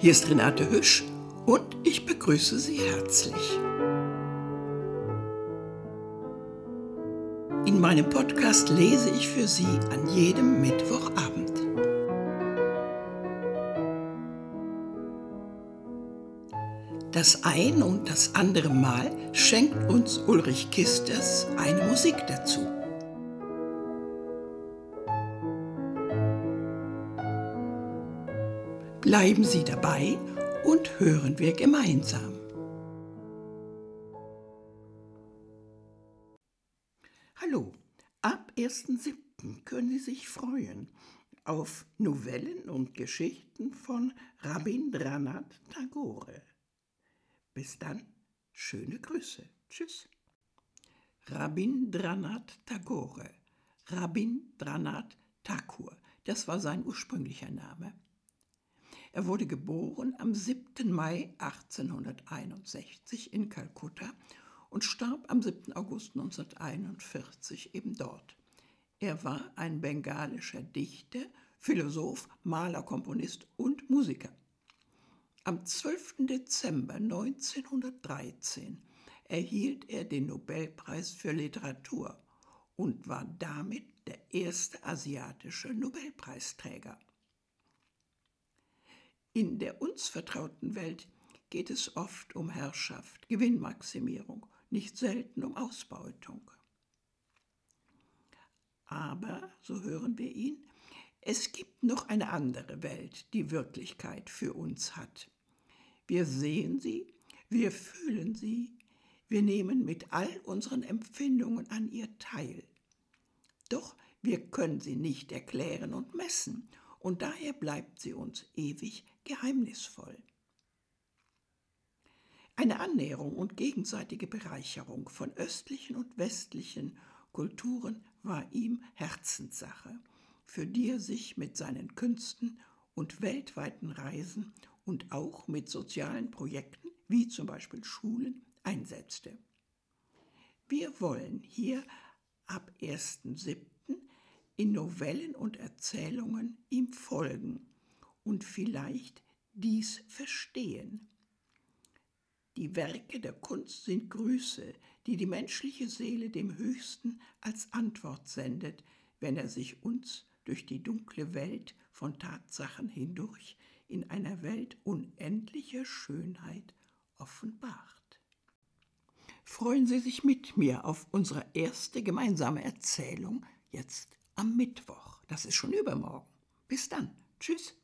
Hier ist Renate Hüsch und ich begrüße Sie herzlich. In meinem Podcast lese ich für Sie an jedem Mittwochabend. Das ein und das andere Mal schenkt uns Ulrich Kisters eine Musik dazu. Bleiben Sie dabei und hören wir gemeinsam. Hallo, ab 1.7. können Sie sich freuen auf Novellen und Geschichten von Rabindranath Tagore. Bis dann, schöne Grüße. Tschüss. Rabindranath Tagore. Rabindranath Thakur, das war sein ursprünglicher Name. Er wurde geboren am 7. Mai 1861 in Kalkutta und starb am 7. August 1941 eben dort. Er war ein bengalischer Dichter, Philosoph, Maler, Komponist und Musiker. Am 12. Dezember 1913 erhielt er den Nobelpreis für Literatur und war damit der erste asiatische Nobelpreisträger. In der uns vertrauten Welt geht es oft um Herrschaft, Gewinnmaximierung, nicht selten um Ausbeutung. Aber, so hören wir ihn, es gibt noch eine andere Welt, die Wirklichkeit für uns hat. Wir sehen sie, wir fühlen sie, wir nehmen mit all unseren Empfindungen an ihr teil. Doch wir können sie nicht erklären und messen, und daher bleibt sie uns ewig geheimnisvoll. Eine Annäherung und gegenseitige Bereicherung von östlichen und westlichen Kulturen war ihm Herzenssache für die er sich mit seinen Künsten und weltweiten Reisen und auch mit sozialen Projekten wie zum Beispiel Schulen einsetzte. Wir wollen hier ab 1.7. in Novellen und Erzählungen ihm folgen und vielleicht dies verstehen. Die Werke der Kunst sind Grüße, die die menschliche Seele dem Höchsten als Antwort sendet, wenn er sich uns durch die dunkle Welt von Tatsachen hindurch in einer Welt unendlicher Schönheit offenbart. Freuen Sie sich mit mir auf unsere erste gemeinsame Erzählung jetzt am Mittwoch. Das ist schon übermorgen. Bis dann. Tschüss.